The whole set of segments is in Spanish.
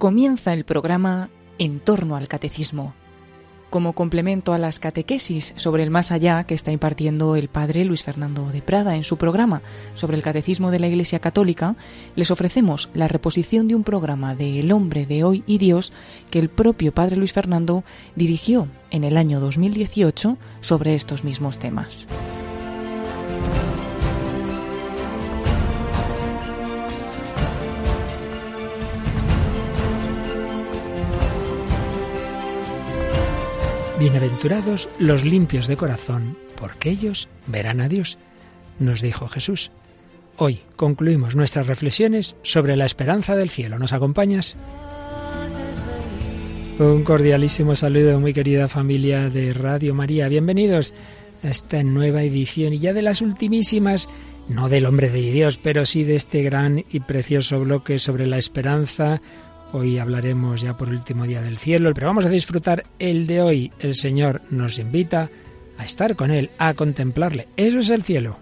comienza el programa En torno al Catecismo, como complemento a las catequesis sobre el más allá que está impartiendo el padre Luis Fernando de Prada en su programa sobre el Catecismo de la Iglesia Católica, les ofrecemos la reposición de un programa de El hombre de hoy y Dios que el propio padre Luis Fernando dirigió en el año 2018 sobre estos mismos temas. Bienaventurados los limpios de corazón, porque ellos verán a Dios, nos dijo Jesús. Hoy concluimos nuestras reflexiones sobre la esperanza del cielo. ¿Nos acompañas? Un cordialísimo saludo, muy querida familia de Radio María. Bienvenidos a esta nueva edición y ya de las ultimísimas, no del hombre de Dios, pero sí de este gran y precioso bloque sobre la esperanza Hoy hablaremos ya por último día del cielo, pero vamos a disfrutar el de hoy. El Señor nos invita a estar con Él, a contemplarle. Eso es el cielo.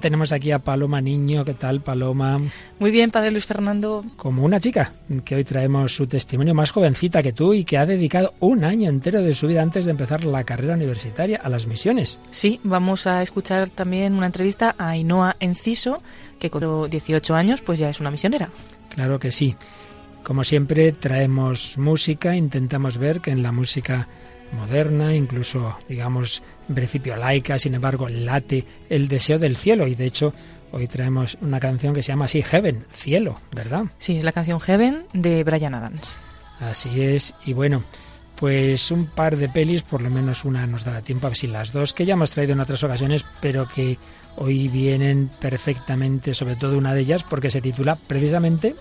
Tenemos aquí a Paloma Niño. ¿Qué tal, Paloma? Muy bien, Padre Luis Fernando. Como una chica, que hoy traemos su testimonio más jovencita que tú y que ha dedicado un año entero de su vida antes de empezar la carrera universitaria a las misiones. Sí, vamos a escuchar también una entrevista a Ainhoa Enciso, que con 18 años pues ya es una misionera. Claro que sí. Como siempre, traemos música, intentamos ver que en la música moderna, incluso, digamos, en principio laica, sin embargo, late el deseo del cielo. Y de hecho, hoy traemos una canción que se llama así, Heaven, cielo, ¿verdad? Sí, es la canción Heaven de Brian Adams. Así es, y bueno, pues un par de pelis, por lo menos una nos dará tiempo, a ver si las dos, que ya hemos traído en otras ocasiones, pero que hoy vienen perfectamente, sobre todo una de ellas, porque se titula precisamente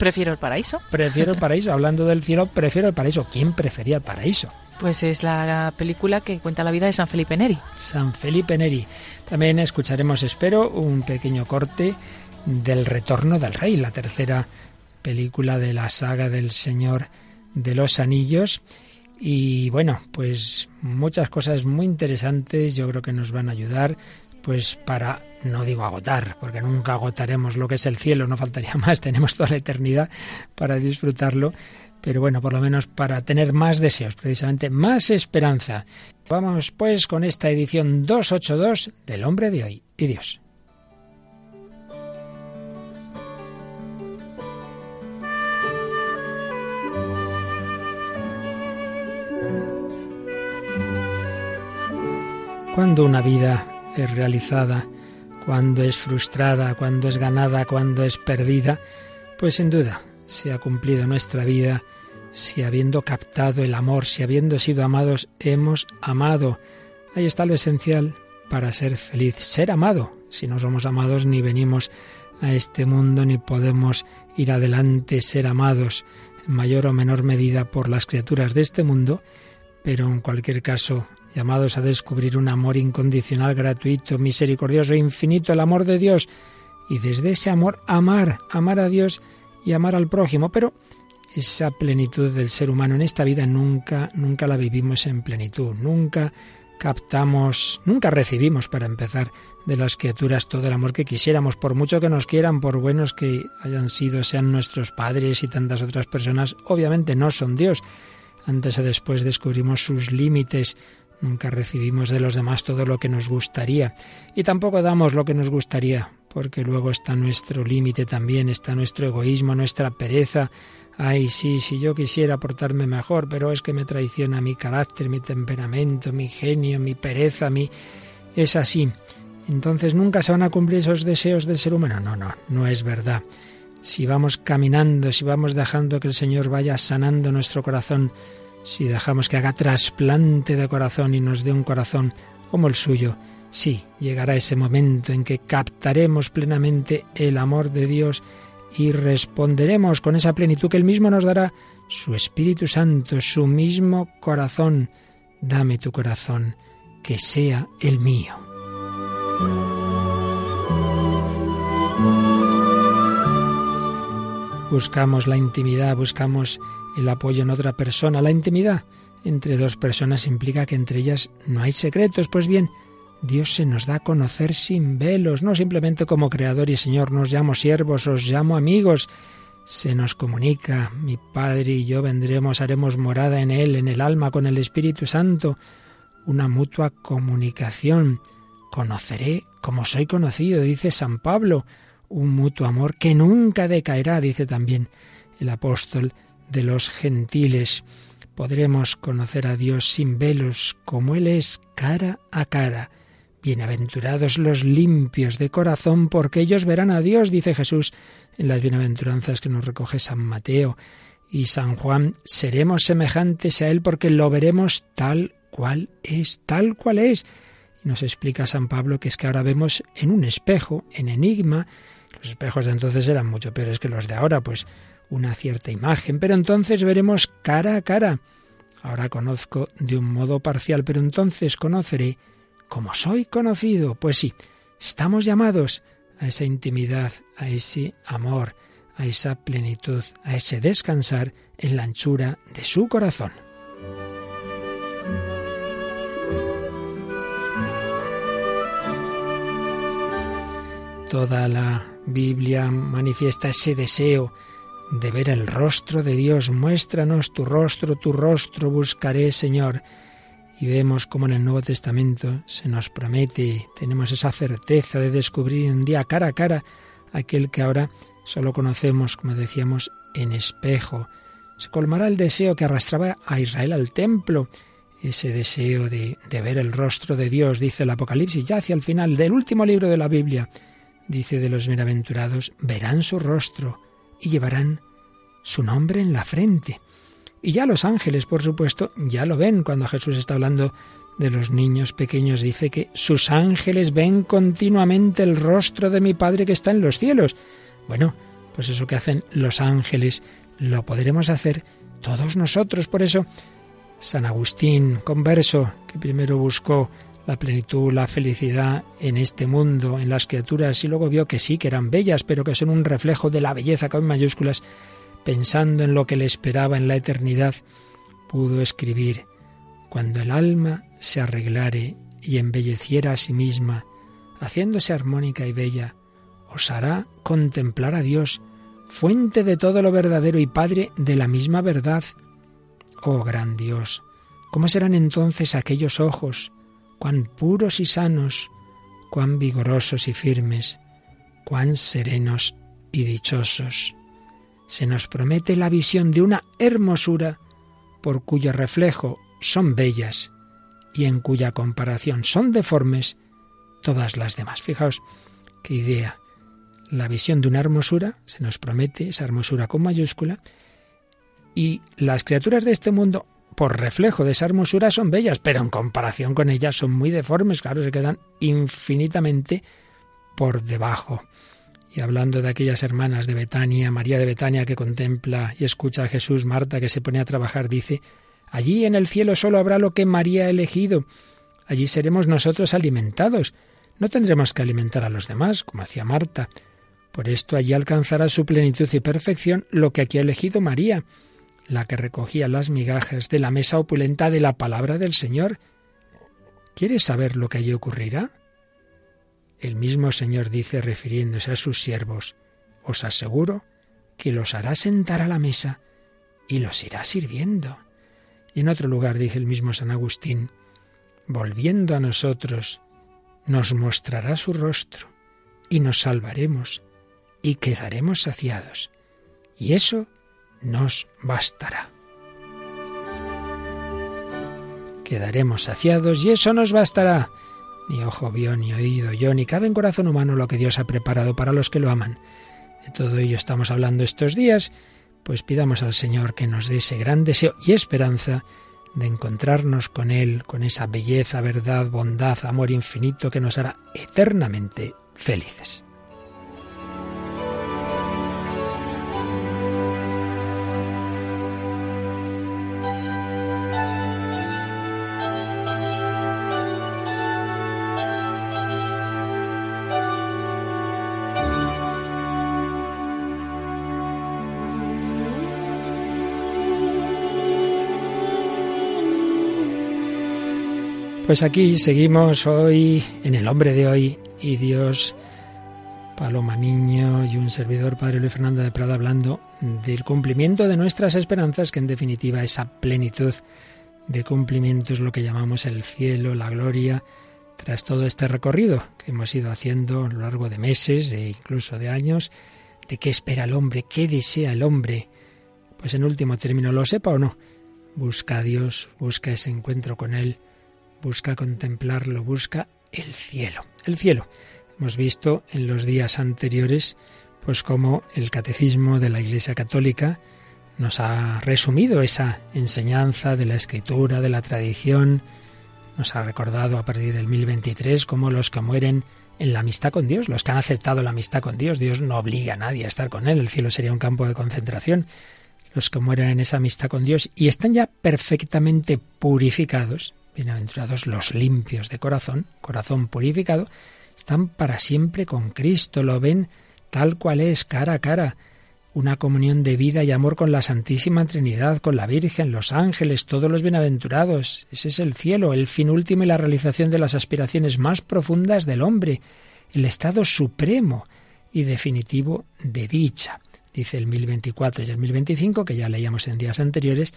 Prefiero el paraíso. Prefiero el paraíso. Hablando del cielo, prefiero el paraíso. ¿Quién prefería el paraíso? Pues es la película que cuenta la vida de San Felipe Neri. San Felipe Neri. También escucharemos, espero, un pequeño corte del Retorno del Rey, la tercera película de la saga del Señor de los Anillos. Y bueno, pues muchas cosas muy interesantes yo creo que nos van a ayudar pues para, no digo agotar, porque nunca agotaremos lo que es el cielo, no faltaría más, tenemos toda la eternidad para disfrutarlo, pero bueno, por lo menos para tener más deseos, precisamente más esperanza. Vamos pues con esta edición 282 del hombre de hoy y Dios. Cuando una vida es realizada, cuando es frustrada, cuando es ganada, cuando es perdida, pues sin duda se ha cumplido nuestra vida si habiendo captado el amor, si habiendo sido amados, hemos amado. Ahí está lo esencial para ser feliz, ser amado. Si no somos amados ni venimos a este mundo ni podemos ir adelante, ser amados en mayor o menor medida por las criaturas de este mundo, pero en cualquier caso llamados a descubrir un amor incondicional, gratuito, misericordioso, infinito, el amor de Dios, y desde ese amor amar, amar a Dios y amar al prójimo, pero esa plenitud del ser humano en esta vida nunca, nunca la vivimos en plenitud, nunca captamos, nunca recibimos para empezar de las criaturas todo el amor que quisiéramos, por mucho que nos quieran, por buenos que hayan sido, sean nuestros padres y tantas otras personas, obviamente no son Dios. Antes o después descubrimos sus límites, Nunca recibimos de los demás todo lo que nos gustaría y tampoco damos lo que nos gustaría, porque luego está nuestro límite también, está nuestro egoísmo, nuestra pereza. Ay, sí, si yo quisiera portarme mejor, pero es que me traiciona mi carácter, mi temperamento, mi genio, mi pereza, mi... Es así. Entonces nunca se van a cumplir esos deseos del ser humano. No, no, no es verdad. Si vamos caminando, si vamos dejando que el Señor vaya sanando nuestro corazón, si dejamos que haga trasplante de corazón y nos dé un corazón como el suyo, sí, llegará ese momento en que captaremos plenamente el amor de Dios y responderemos con esa plenitud que Él mismo nos dará, su Espíritu Santo, su mismo corazón. Dame tu corazón, que sea el mío. Buscamos la intimidad, buscamos el apoyo en otra persona. La intimidad entre dos personas implica que entre ellas no hay secretos. Pues bien, Dios se nos da a conocer sin velos, no simplemente como Creador y Señor, nos llamo siervos, os llamo amigos. Se nos comunica, mi Padre y yo vendremos, haremos morada en Él, en el alma, con el Espíritu Santo, una mutua comunicación. Conoceré como soy conocido, dice San Pablo, un mutuo amor que nunca decaerá, dice también el apóstol de los gentiles. Podremos conocer a Dios sin velos, como Él es, cara a cara. Bienaventurados los limpios de corazón, porque ellos verán a Dios, dice Jesús en las bienaventuranzas que nos recoge San Mateo. Y San Juan, seremos semejantes a Él porque lo veremos tal cual es, tal cual es. Y nos explica San Pablo que es que ahora vemos en un espejo, en enigma. Los espejos de entonces eran mucho peores que los de ahora, pues una cierta imagen, pero entonces veremos cara a cara. Ahora conozco de un modo parcial, pero entonces conoceré como soy conocido. Pues sí, estamos llamados a esa intimidad, a ese amor, a esa plenitud, a ese descansar en la anchura de su corazón. Toda la Biblia manifiesta ese deseo de ver el rostro de Dios. Muéstranos tu rostro, tu rostro buscaré, Señor y vemos cómo en el Nuevo Testamento se nos promete, tenemos esa certeza de descubrir un día cara a cara aquel que ahora solo conocemos, como decíamos, en espejo. Se colmará el deseo que arrastraba a Israel al templo, ese deseo de, de ver el rostro de Dios, dice el Apocalipsis, ya hacia el final del último libro de la Biblia, dice de los bienaventurados, verán su rostro y llevarán su nombre en la frente. Y ya los ángeles, por supuesto, ya lo ven cuando Jesús está hablando de los niños pequeños. Dice que sus ángeles ven continuamente el rostro de mi Padre que está en los cielos. Bueno, pues eso que hacen los ángeles lo podremos hacer todos nosotros. Por eso, San Agustín, converso, que primero buscó la plenitud, la felicidad en este mundo, en las criaturas, y luego vio que sí, que eran bellas, pero que son un reflejo de la belleza, con mayúsculas, pensando en lo que le esperaba en la eternidad, pudo escribir, Cuando el alma se arreglare y embelleciera a sí misma, haciéndose armónica y bella, os hará contemplar a Dios, fuente de todo lo verdadero y Padre de la misma verdad. Oh gran Dios, ¿cómo serán entonces aquellos ojos, cuán puros y sanos, cuán vigorosos y firmes, cuán serenos y dichosos? Se nos promete la visión de una hermosura por cuyo reflejo son bellas y en cuya comparación son deformes todas las demás. Fijaos qué idea. La visión de una hermosura, se nos promete esa hermosura con mayúscula, y las criaturas de este mundo, por reflejo de esa hermosura, son bellas, pero en comparación con ellas son muy deformes, claro, se quedan infinitamente por debajo. Y hablando de aquellas hermanas de Betania, María de Betania que contempla y escucha a Jesús, Marta que se pone a trabajar, dice, Allí en el cielo solo habrá lo que María ha elegido. Allí seremos nosotros alimentados. No tendremos que alimentar a los demás, como hacía Marta. Por esto allí alcanzará su plenitud y perfección lo que aquí ha elegido María, la que recogía las migajas de la mesa opulenta de la palabra del Señor. ¿Quieres saber lo que allí ocurrirá? El mismo Señor dice, refiriéndose a sus siervos, os aseguro que los hará sentar a la mesa y los irá sirviendo. Y en otro lugar dice el mismo San Agustín, volviendo a nosotros, nos mostrará su rostro y nos salvaremos y quedaremos saciados. Y eso nos bastará. Quedaremos saciados y eso nos bastará ni ojo vio, ni oído yo, ni cabe en corazón humano lo que Dios ha preparado para los que lo aman. De todo ello estamos hablando estos días, pues pidamos al Señor que nos dé ese gran deseo y esperanza de encontrarnos con Él, con esa belleza, verdad, bondad, amor infinito que nos hará eternamente felices. Pues aquí seguimos hoy en el hombre de hoy y Dios, Paloma Niño y un servidor, Padre Luis Fernando de Prada, hablando del cumplimiento de nuestras esperanzas, que en definitiva esa plenitud de cumplimiento es lo que llamamos el cielo, la gloria, tras todo este recorrido que hemos ido haciendo a lo largo de meses e incluso de años, de qué espera el hombre, qué desea el hombre, pues en último término lo sepa o no, busca a Dios, busca ese encuentro con Él, busca contemplarlo, busca el cielo. El cielo. Hemos visto en los días anteriores, pues como el catecismo de la Iglesia Católica nos ha resumido esa enseñanza de la escritura, de la tradición, nos ha recordado a partir del 1023 como los que mueren en la amistad con Dios, los que han aceptado la amistad con Dios, Dios no obliga a nadie a estar con Él, el cielo sería un campo de concentración, los que mueren en esa amistad con Dios y están ya perfectamente purificados, Bienaventurados los limpios de corazón, corazón purificado, están para siempre con Cristo, lo ven tal cual es, cara a cara, una comunión de vida y amor con la Santísima Trinidad, con la Virgen, los ángeles, todos los bienaventurados. Ese es el cielo, el fin último y la realización de las aspiraciones más profundas del hombre, el estado supremo y definitivo de dicha. Dice el 1024 y el 1025, que ya leíamos en días anteriores,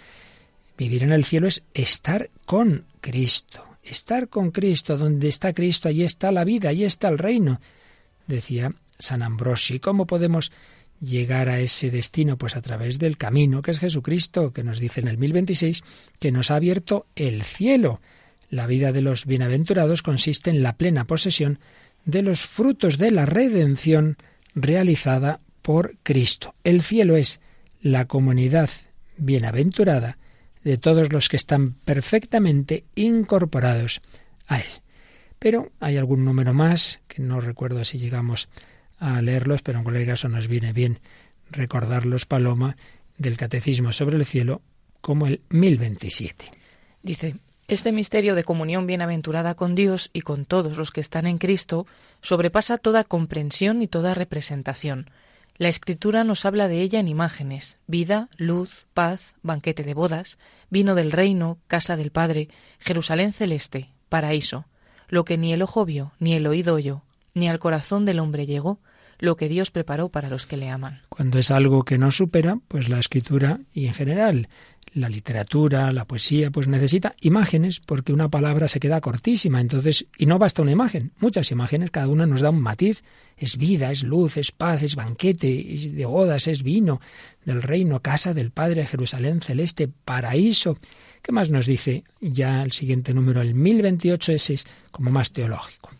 Vivir en el cielo es estar con Cristo. Estar con Cristo, donde está Cristo, allí está la vida, allí está el reino. Decía San Ambrosio. ¿Cómo podemos llegar a ese destino? Pues a través del camino que es Jesucristo, que nos dice en el 1026 que nos ha abierto el cielo. La vida de los bienaventurados consiste en la plena posesión de los frutos de la redención realizada por Cristo. El cielo es la comunidad bienaventurada de todos los que están perfectamente incorporados a Él. Pero hay algún número más, que no recuerdo si llegamos a leerlos, pero en cualquier caso nos viene bien recordarlos, Paloma, del Catecismo sobre el Cielo, como el 1027. Dice, este misterio de comunión bienaventurada con Dios y con todos los que están en Cristo sobrepasa toda comprensión y toda representación la Escritura nos habla de ella en imágenes, vida, luz, paz, banquete de bodas, vino del reino, casa del Padre, Jerusalén celeste, paraíso, lo que ni el ojo vio, ni el oído oyó, ni al corazón del hombre llegó, lo que Dios preparó para los que le aman. Cuando es algo que no supera, pues la escritura y en general la literatura, la poesía, pues necesita imágenes porque una palabra se queda cortísima. Entonces, y no basta una imagen, muchas imágenes, cada una nos da un matiz. Es vida, es luz, es paz, es banquete, es de bodas, es vino del reino, casa del Padre, Jerusalén celeste, paraíso. ¿Qué más nos dice ya el siguiente número, el 1028, ese es como más teológico?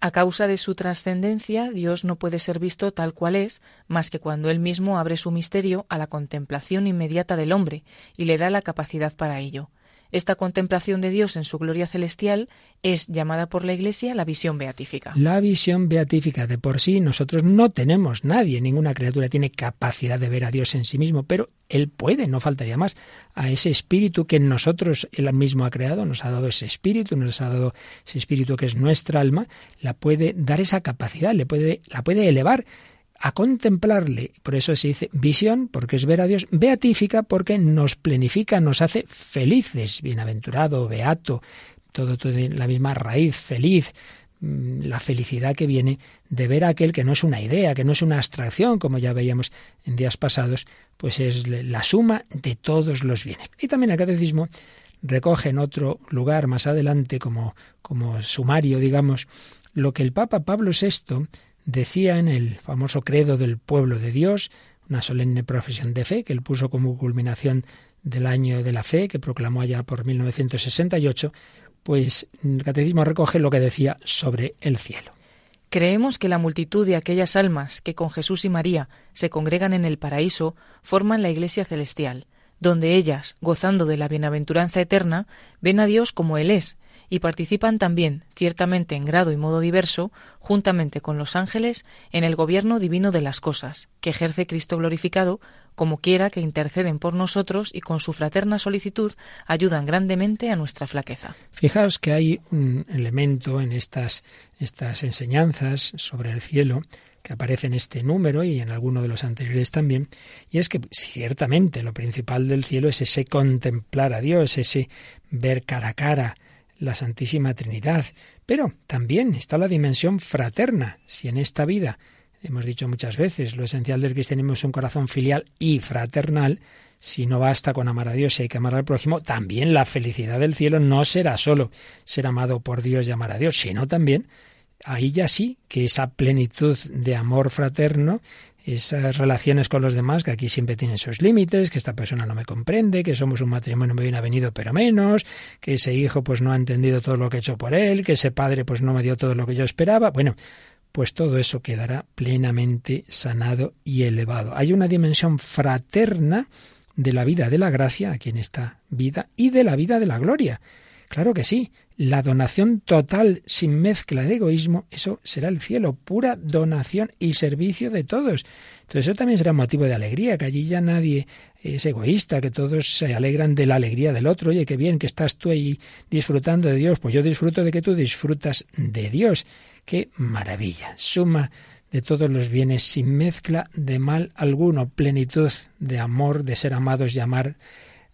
A causa de su trascendencia, Dios no puede ser visto tal cual es, más que cuando Él mismo abre su misterio a la contemplación inmediata del hombre y le da la capacidad para ello. Esta contemplación de Dios en su gloria celestial es llamada por la Iglesia la visión beatífica. La visión beatífica de por sí nosotros no tenemos, nadie, ninguna criatura tiene capacidad de ver a Dios en sí mismo, pero Él puede, no faltaría más, a ese espíritu que en nosotros Él mismo ha creado, nos ha dado ese espíritu, nos ha dado ese espíritu que es nuestra alma, la puede dar esa capacidad, le puede, la puede elevar a contemplarle. Por eso se dice visión, porque es ver a Dios, beatífica, porque nos plenifica, nos hace felices, bienaventurado, beato, todo, todo la misma raíz, feliz, mm, la felicidad que viene de ver a aquel que no es una idea, que no es una abstracción, como ya veíamos en días pasados, pues es la suma de todos los bienes. Y también el catecismo recoge en otro lugar más adelante, como, como sumario, digamos, lo que el Papa Pablo VI decía en el famoso credo del pueblo de Dios, una solemne profesión de fe que él puso como culminación del año de la fe que proclamó allá por 1968, pues el catecismo recoge lo que decía sobre el cielo. Creemos que la multitud de aquellas almas que con Jesús y María se congregan en el paraíso forman la Iglesia celestial, donde ellas, gozando de la bienaventuranza eterna, ven a Dios como Él es, y participan también, ciertamente en grado y modo diverso, juntamente con los ángeles, en el gobierno divino de las cosas, que ejerce Cristo glorificado, como quiera que interceden por nosotros y con su fraterna solicitud ayudan grandemente a nuestra flaqueza. Fijaos que hay un elemento en estas, estas enseñanzas sobre el cielo que aparece en este número y en alguno de los anteriores también, y es que ciertamente lo principal del cielo es ese contemplar a Dios, ese ver cara a cara la Santísima Trinidad. Pero también está la dimensión fraterna. Si en esta vida, hemos dicho muchas veces, lo esencial del cristianismo es un corazón filial y fraternal, si no basta con amar a Dios y hay que amar al prójimo, también la felicidad del cielo no será solo ser amado por Dios y amar a Dios, sino también ahí ya sí que esa plenitud de amor fraterno esas relaciones con los demás, que aquí siempre tienen sus límites, que esta persona no me comprende, que somos un matrimonio muy bien avenido pero menos, que ese hijo pues no ha entendido todo lo que he hecho por él, que ese padre pues no me dio todo lo que yo esperaba. Bueno, pues todo eso quedará plenamente sanado y elevado. Hay una dimensión fraterna de la vida de la gracia aquí en esta vida y de la vida de la gloria. Claro que sí, la donación total sin mezcla de egoísmo, eso será el cielo, pura donación y servicio de todos. Entonces eso también será motivo de alegría, que allí ya nadie es egoísta, que todos se alegran de la alegría del otro. Oye, qué bien que estás tú ahí disfrutando de Dios, pues yo disfruto de que tú disfrutas de Dios. Qué maravilla, suma de todos los bienes sin mezcla de mal alguno, plenitud de amor, de ser amados y amar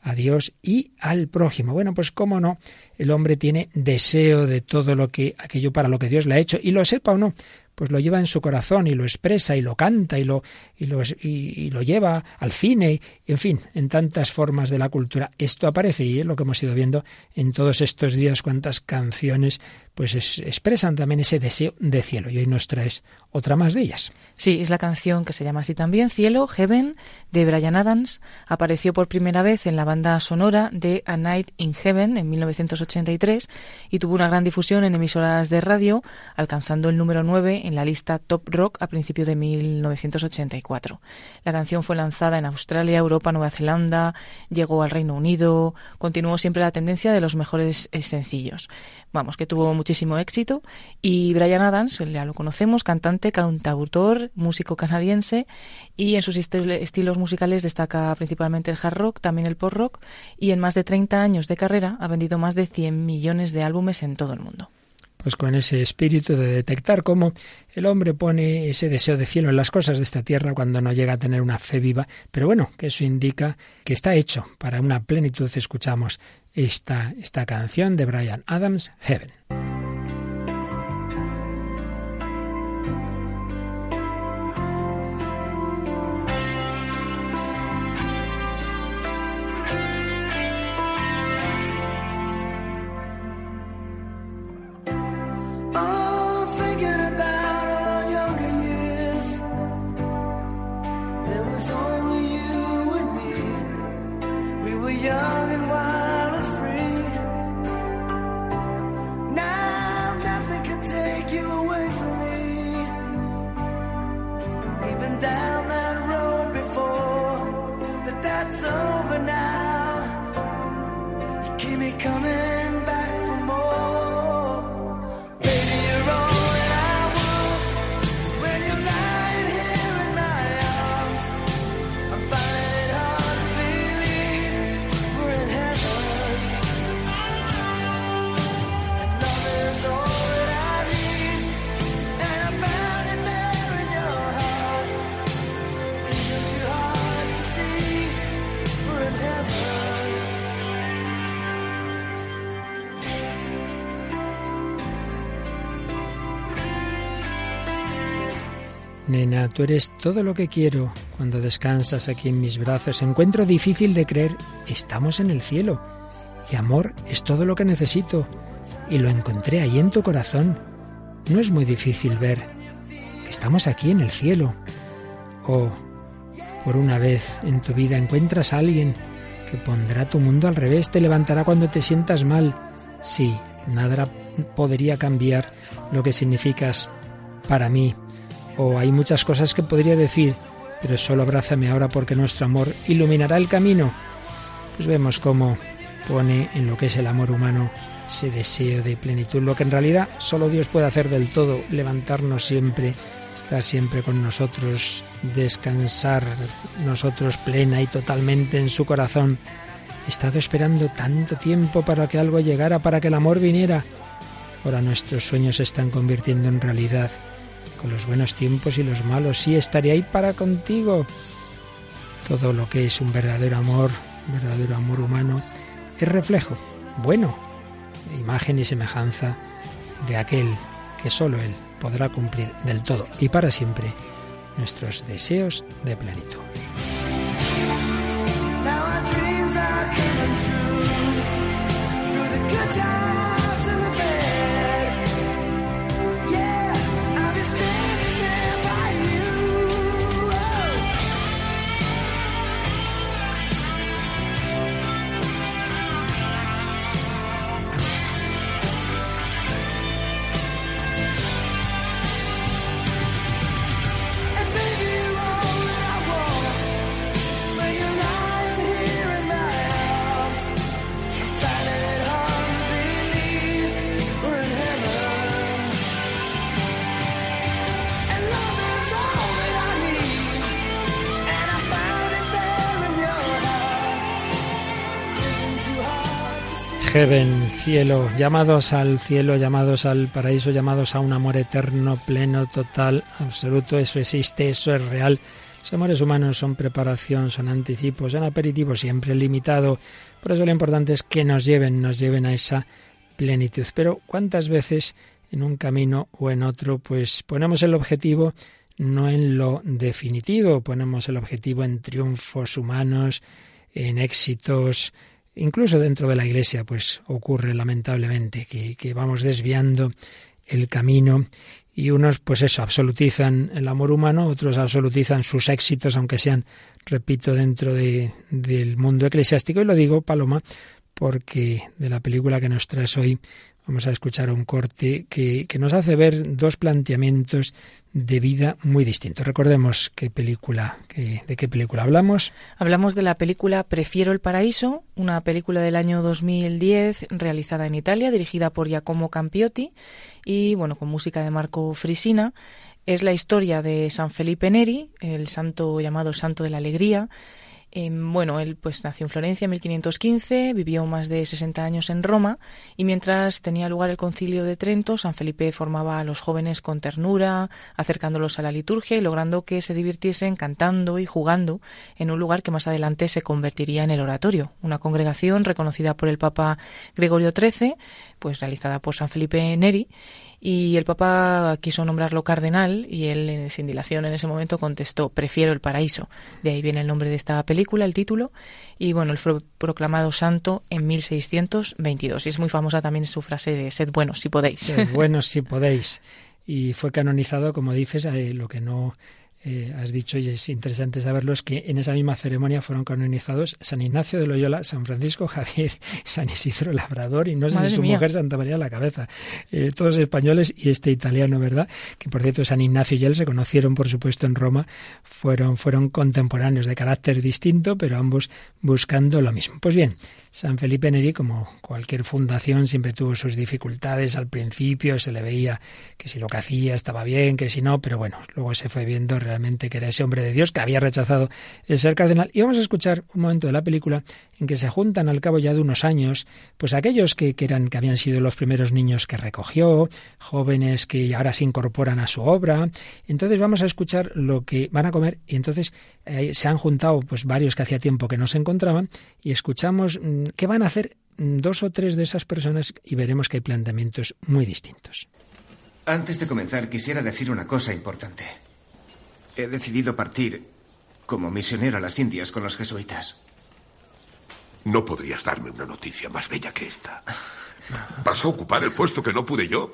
a Dios y al prójimo. Bueno, pues cómo no, el hombre tiene deseo de todo lo que aquello para lo que Dios le ha hecho y lo sepa o no, pues lo lleva en su corazón y lo expresa y lo canta y lo y lo, y, lo lleva al cine, en fin, en tantas formas de la cultura. Esto aparece y es lo que hemos ido viendo en todos estos días cuántas canciones pues expresan también ese deseo de cielo y hoy nos traes otra más de ellas. Sí, es la canción que se llama así también, Cielo, Heaven, de Brian Adams. Apareció por primera vez en la banda sonora de A Night in Heaven en 1983 y tuvo una gran difusión en emisoras de radio, alcanzando el número 9 en la lista Top Rock a principios de 1984. La canción fue lanzada en Australia, Europa, Nueva Zelanda, llegó al Reino Unido, continuó siempre la tendencia de los mejores eh, sencillos. Vamos, que tuvo muchísimo éxito y Brian Adams, ya lo conocemos, cantante, cantautor, músico canadiense y en sus estilos musicales destaca principalmente el hard rock, también el pop rock y en más de 30 años de carrera ha vendido más de 100 millones de álbumes en todo el mundo pues con ese espíritu de detectar cómo el hombre pone ese deseo de cielo en las cosas de esta tierra cuando no llega a tener una fe viva. Pero bueno, que eso indica que está hecho para una plenitud. Escuchamos esta, esta canción de Brian Adams, Heaven. Tú eres todo lo que quiero. Cuando descansas aquí en mis brazos, encuentro difícil de creer, estamos en el cielo. Y amor es todo lo que necesito. Y lo encontré ahí en tu corazón. No es muy difícil ver que estamos aquí en el cielo. O, por una vez en tu vida encuentras a alguien que pondrá tu mundo al revés, te levantará cuando te sientas mal. Sí, nada podría cambiar lo que significas para mí o hay muchas cosas que podría decir, pero solo abrázame ahora porque nuestro amor iluminará el camino. Pues vemos cómo pone en lo que es el amor humano ese deseo de plenitud, lo que en realidad solo Dios puede hacer del todo, levantarnos siempre, estar siempre con nosotros, descansar nosotros plena y totalmente en su corazón. He estado esperando tanto tiempo para que algo llegara, para que el amor viniera. Ahora nuestros sueños se están convirtiendo en realidad con los buenos tiempos y los malos. Sí, estaré ahí para contigo. Todo lo que es un verdadero amor, un verdadero amor humano, es reflejo bueno imagen y semejanza de aquel que solo Él podrá cumplir del todo y para siempre nuestros deseos de plenitud. Heaven, cielo, llamados al cielo, llamados al paraíso, llamados a un amor eterno, pleno, total, absoluto, eso existe, eso es real. Los amores humanos son preparación, son anticipos, son aperitivos, siempre limitado. Por eso lo importante es que nos lleven, nos lleven a esa plenitud. Pero ¿cuántas veces en un camino o en otro, pues ponemos el objetivo no en lo definitivo, ponemos el objetivo en triunfos humanos, en éxitos, Incluso dentro de la Iglesia, pues ocurre lamentablemente que, que vamos desviando el camino y unos, pues eso, absolutizan el amor humano, otros absolutizan sus éxitos, aunque sean, repito, dentro de, del mundo eclesiástico. Y lo digo, Paloma, porque de la película que nos traes hoy Vamos a escuchar un corte que, nos hace ver dos planteamientos de vida muy distintos. Recordemos qué película, de qué película hablamos. Hablamos de la película Prefiero el paraíso, una película del año 2010 realizada en Italia, dirigida por Giacomo Campiotti y bueno, con música de Marco Frisina. Es la historia de San Felipe Neri, el santo llamado Santo de la Alegría, Em, bueno, él pues nació en Florencia en 1515, vivió más de 60 años en Roma y mientras tenía lugar el concilio de Trento, San Felipe formaba a los jóvenes con ternura, acercándolos a la liturgia y logrando que se divirtiesen cantando y jugando en un lugar que más adelante se convertiría en el oratorio, una congregación reconocida por el Papa Gregorio XIII, pues realizada por San Felipe Neri y el Papa quiso nombrarlo cardenal y él, sin dilación en ese momento, contestó, prefiero el paraíso. De ahí viene el nombre de esta película, el título. Y bueno, él fue proclamado santo en 1622. Y es muy famosa también su frase de sed buenos si podéis. Sed buenos si podéis. Y fue canonizado, como dices, eh, lo que no eh, has dicho y es interesante saberlo, es que en esa misma ceremonia fueron canonizados San Ignacio de Loyola, San Francisco Javier, San Isidro Labrador y no sé si su mujer Santa María la Cabeza. Eh, todos españoles y este italiano, ¿verdad? Que por cierto San Ignacio y él se conocieron, por supuesto, en Roma, fueron, fueron contemporáneos de carácter distinto, pero ambos buscando lo mismo. Pues bien, San Felipe Neri, como cualquier fundación, siempre tuvo sus dificultades al principio, se le veía que si lo que hacía estaba bien, que si no, pero bueno, luego se fue viendo realmente que era ese hombre de Dios que había rechazado el ser cardenal. Y vamos a escuchar un momento de la película que se juntan al cabo ya de unos años, pues aquellos que, eran, que habían sido los primeros niños que recogió, jóvenes que ahora se incorporan a su obra. Entonces vamos a escuchar lo que van a comer y entonces eh, se han juntado pues varios que hacía tiempo que no se encontraban y escuchamos mm, ¿Qué van a hacer dos o tres de esas personas y veremos que hay planteamientos muy distintos. Antes de comenzar, quisiera decir una cosa importante. He decidido partir como misionero a las Indias con los jesuitas. No podrías darme una noticia más bella que esta. Vas a ocupar el puesto que no pude yo.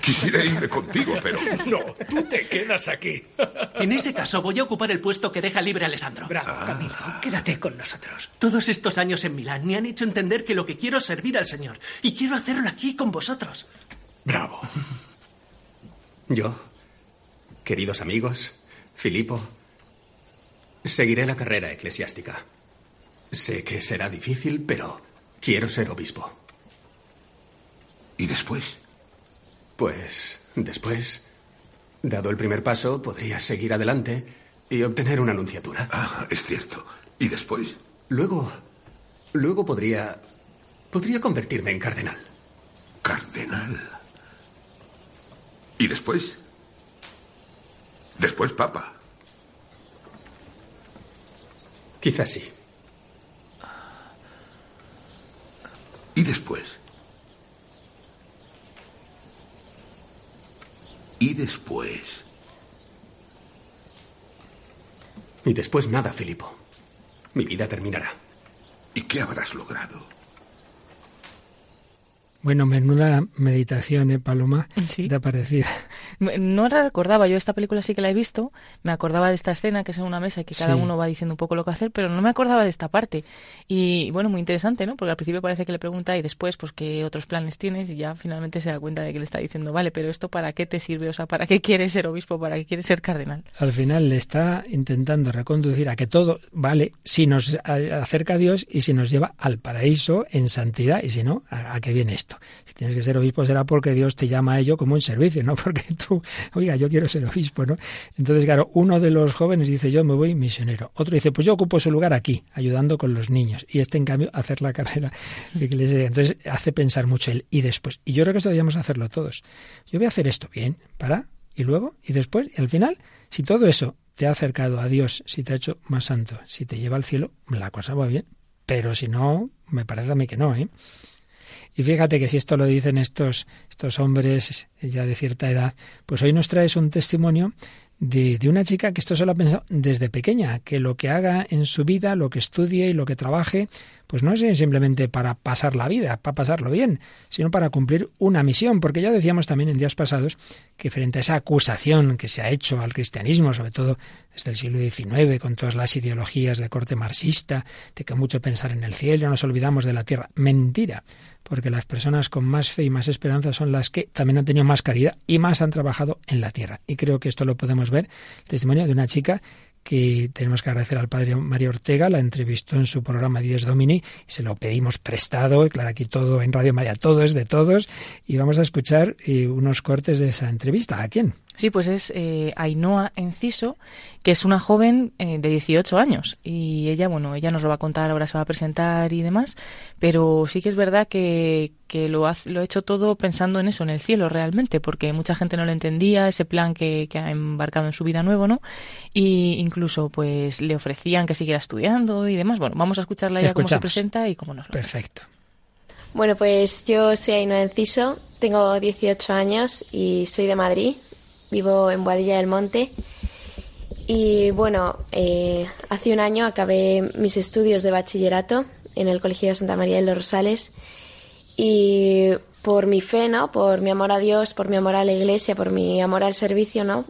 Quisiera irme contigo, pero... No, tú te quedas aquí. En ese caso, voy a ocupar el puesto que deja libre Alessandro. Bravo, ah. Camilo. Quédate con nosotros. Todos estos años en Milán me han hecho entender que lo que quiero es servir al Señor. Y quiero hacerlo aquí con vosotros. Bravo. Yo, queridos amigos, Filipo, seguiré la carrera eclesiástica. Sé que será difícil, pero quiero ser obispo. ¿Y después? Pues después, dado el primer paso, podría seguir adelante y obtener una anunciatura. Ah, es cierto. ¿Y después? Luego, luego podría, podría convertirme en cardenal. Cardenal. ¿Y después? Después, papa. Quizás sí. ¿Y después? ¿Y después? Y después nada, Filipo. Mi vida terminará. ¿Y qué habrás logrado? Bueno, menuda meditación, ¿eh, Paloma? Sí. ¿Te ha parecido? No la recordaba, yo esta película sí que la he visto, me acordaba de esta escena que es en una mesa y que cada Sí. uno va diciendo un poco lo que hacer, pero no me acordaba de esta parte. Y bueno, muy interesante, ¿no? Porque al principio parece que le pregunta y después, pues, qué otros planes tienes y ya finalmente se da cuenta de que le está diciendo, vale, pero esto para qué te sirve, o sea, para qué quieres ser obispo, para qué quieres ser cardenal. Al final le está intentando reconducir a que todo vale si nos acerca a Dios y si nos lleva al paraíso en santidad y si no, ¿a, a qué viene esto? Si tienes que ser obispo será porque Dios te llama a ello como un servicio, no porque tú, oiga, yo quiero ser obispo, ¿no? Entonces, claro, uno de los jóvenes dice, yo me voy misionero. Otro dice, pues yo ocupo su lugar aquí, ayudando con los niños. Y este, en cambio, hacer la carrera de iglesia. Entonces, hace pensar mucho él y después. Y yo creo que esto deberíamos hacerlo todos. Yo voy a hacer esto bien, para, y luego, y después, y al final, si todo eso te ha acercado a Dios, si te ha hecho más santo, si te lleva al cielo, la cosa va bien. Pero si no, me parece a mí que no, ¿eh? Y fíjate que si esto lo dicen estos, estos hombres ya de cierta edad, pues hoy nos traes un testimonio de, de una chica que esto se lo ha pensado desde pequeña, que lo que haga en su vida, lo que estudie y lo que trabaje, pues no es simplemente para pasar la vida, para pasarlo bien, sino para cumplir una misión, porque ya decíamos también en días pasados que frente a esa acusación que se ha hecho al cristianismo, sobre todo desde el siglo XIX, con todas las ideologías de corte marxista, de que mucho pensar en el cielo, nos olvidamos de la tierra, mentira, porque las personas con más fe y más esperanza son las que también han tenido más caridad y más han trabajado en la tierra. Y creo que esto lo podemos ver, el testimonio de una chica que tenemos que agradecer al padre Mario Ortega, la entrevistó en su programa Diez Domini y se lo pedimos prestado, claro, aquí todo en Radio María, todo es de todos, y vamos a escuchar eh, unos cortes de esa entrevista. ¿A quién? Sí, pues es eh, Ainhoa Enciso, que es una joven eh, de 18 años. Y ella, bueno, ella nos lo va a contar, ahora se va a presentar y demás. Pero sí que es verdad que, que lo, ha, lo ha hecho todo pensando en eso, en el cielo realmente, porque mucha gente no lo entendía, ese plan que, que ha embarcado en su vida nuevo, ¿no? Y incluso, pues, le ofrecían que siguiera estudiando y demás. Bueno, vamos a escucharla ya cómo se presenta y cómo nos lo Perfecto. Bueno, pues yo soy Ainhoa Enciso, tengo 18 años y soy de Madrid. Vivo en Boadilla del Monte. Y bueno, eh, hace un año acabé mis estudios de bachillerato en el Colegio de Santa María de los Rosales. Y por mi fe, ¿no? Por mi amor a Dios, por mi amor a la iglesia, por mi amor al servicio, ¿no?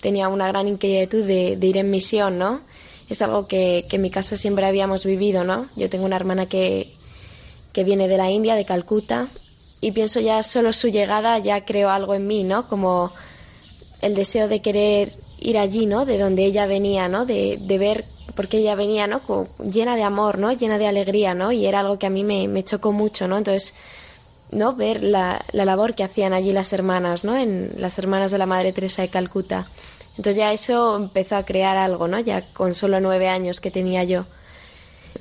Tenía una gran inquietud de, de ir en misión, ¿no? Es algo que, que en mi casa siempre habíamos vivido, ¿no? Yo tengo una hermana que, que viene de la India, de Calcuta, y pienso ya solo su llegada ya creo algo en mí, ¿no? Como el deseo de querer ir allí, ¿no? De donde ella venía, ¿no? De, de ver, porque ella venía, ¿no? Llena de amor, ¿no? Llena de alegría, ¿no? Y era algo que a mí me, me chocó mucho, ¿no? Entonces, ¿no? Ver la, la labor que hacían allí las hermanas, ¿no? En las hermanas de la Madre Teresa de Calcuta. Entonces ya eso empezó a crear algo, ¿no? Ya con solo nueve años que tenía yo.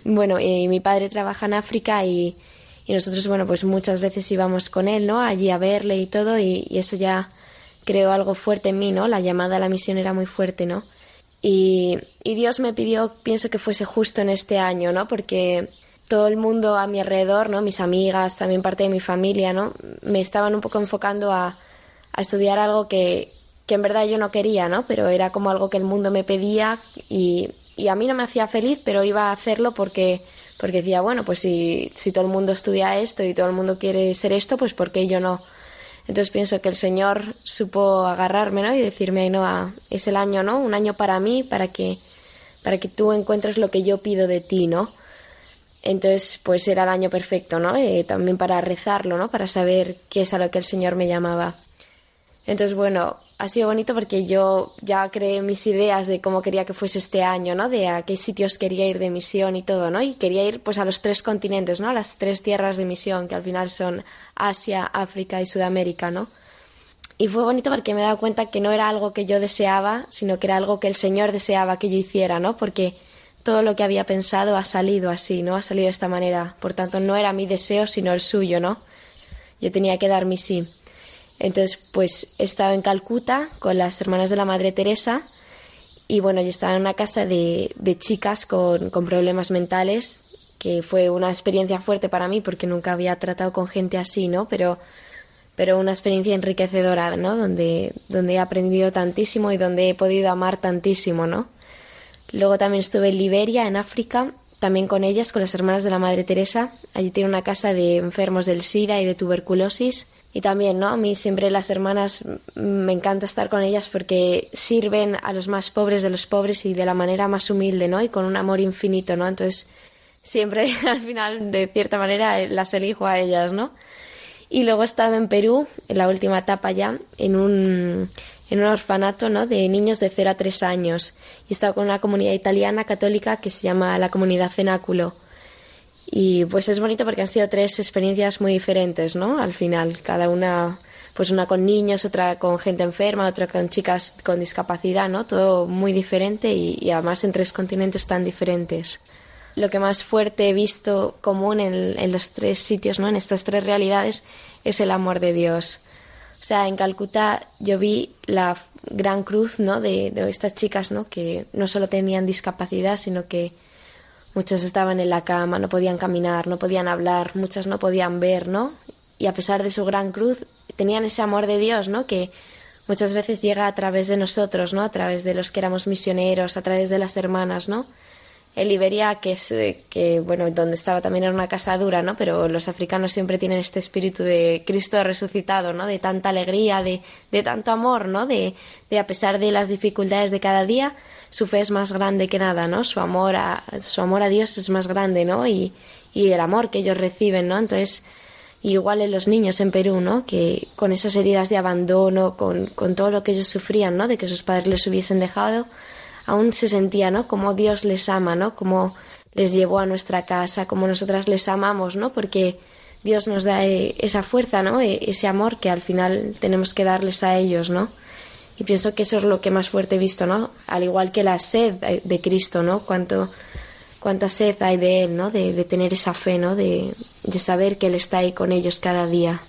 Bueno, y mi padre trabaja en África y, y nosotros, bueno, pues muchas veces íbamos con él, ¿no? Allí a verle y todo, y, y eso ya creó algo fuerte en mí, ¿no? La llamada a la misión era muy fuerte, ¿no? Y, y Dios me pidió, pienso que fuese justo en este año, ¿no? Porque todo el mundo a mi alrededor, ¿no? Mis amigas, también parte de mi familia, ¿no? Me estaban un poco enfocando a, a estudiar algo que, que en verdad yo no quería, ¿no? Pero era como algo que el mundo me pedía y, y a mí no me hacía feliz, pero iba a hacerlo porque, porque decía, bueno, pues si, si todo el mundo estudia esto y todo el mundo quiere ser esto, pues ¿por qué yo no? Entonces pienso que el Señor supo agarrarme, ¿no? Y decirme, Ainhoa, es el año, ¿no? Un año para mí, para que, para que tú encuentres lo que yo pido de ti, ¿no? Entonces, pues era el año perfecto, ¿no? Eh, también para rezarlo, ¿no? Para saber qué es a lo que el Señor me llamaba. Entonces, bueno, ha sido bonito porque yo ya creé mis ideas de cómo quería que fuese este año, ¿no? De a qué sitios quería ir de misión y todo, ¿no? Y quería ir pues a los tres continentes, ¿no? A las tres tierras de misión, que al final son Asia, África y Sudamérica, ¿no? Y fue bonito porque me he dado cuenta que no era algo que yo deseaba, sino que era algo que el Señor deseaba que yo hiciera, ¿no? Porque todo lo que había pensado ha salido así, ¿no? Ha salido de esta manera. Por tanto, no era mi deseo, sino el suyo, ¿no? Yo tenía que dar mi sí. Entonces, pues he estado en Calcuta con las hermanas de la Madre Teresa y bueno, yo estaba en una casa de, de chicas con, con problemas mentales, que fue una experiencia fuerte para mí porque nunca había tratado con gente así, ¿no? Pero, pero una experiencia enriquecedora, ¿no? Donde, donde he aprendido tantísimo y donde he podido amar tantísimo, ¿no? Luego también estuve en Liberia, en África, también con ellas, con las hermanas de la Madre Teresa. Allí tiene una casa de enfermos del SIDA y de tuberculosis. Y también, ¿no? A mí siempre las hermanas me encanta estar con ellas porque sirven a los más pobres de los pobres y de la manera más humilde, ¿no? Y con un amor infinito, ¿no? Entonces, siempre al final, de cierta manera, las elijo a ellas, ¿no? Y luego he estado en Perú, en la última etapa ya, en un, en un orfanato ¿no? de niños de 0 a 3 años. Y he estado con una comunidad italiana católica que se llama la comunidad Cenáculo. Y pues es bonito porque han sido tres experiencias muy diferentes, ¿no? Al final, cada una, pues una con niños, otra con gente enferma, otra con chicas con discapacidad, ¿no? Todo muy diferente y, y además en tres continentes tan diferentes lo que más fuerte he visto común en, los tres sitios, ¿no? En estas tres realidades es el amor de Dios. O sea, en Calcuta yo vi la gran cruz, ¿no? De, de estas chicas, ¿no? Que no solo tenían discapacidad, sino que muchas estaban en la cama, no podían caminar, no podían hablar, muchas no podían ver, ¿no? Y a pesar de su gran cruz, tenían ese amor de Dios, ¿no? Que muchas veces llega a través de nosotros, ¿no? A través de los que éramos misioneros, a través de las hermanas, ¿no? En Liberia, que es eh, que bueno, donde estaba también era una casa dura, ¿no? Pero los africanos siempre tienen este espíritu de Cristo resucitado, ¿no? De tanta alegría, de, de tanto amor, ¿no? De, de a pesar de las dificultades de cada día, su fe es más grande que nada, ¿no? Su amor a su amor a Dios es más grande, ¿no? Y, y el amor que ellos reciben, ¿no? Entonces, igual en los niños en Perú, ¿no? Que con esas heridas de abandono, con, con todo lo que ellos sufrían, ¿no? De que sus padres les hubiesen dejado, aún se sentía, ¿no? Como Dios les ama, ¿no? Como les llevó a nuestra casa, como nosotras les amamos, ¿no? Porque Dios nos da eh, esa fuerza, ¿no? E, ese amor que al final tenemos que darles a ellos, ¿no? Y pienso que eso es lo que más fuerte he visto, ¿no? Al igual que la sed de Cristo, ¿no? Cuánto, cuánta sed hay de Él, ¿no? De, de tener esa fe, ¿no? De, de saber que Él está ahí con ellos cada día.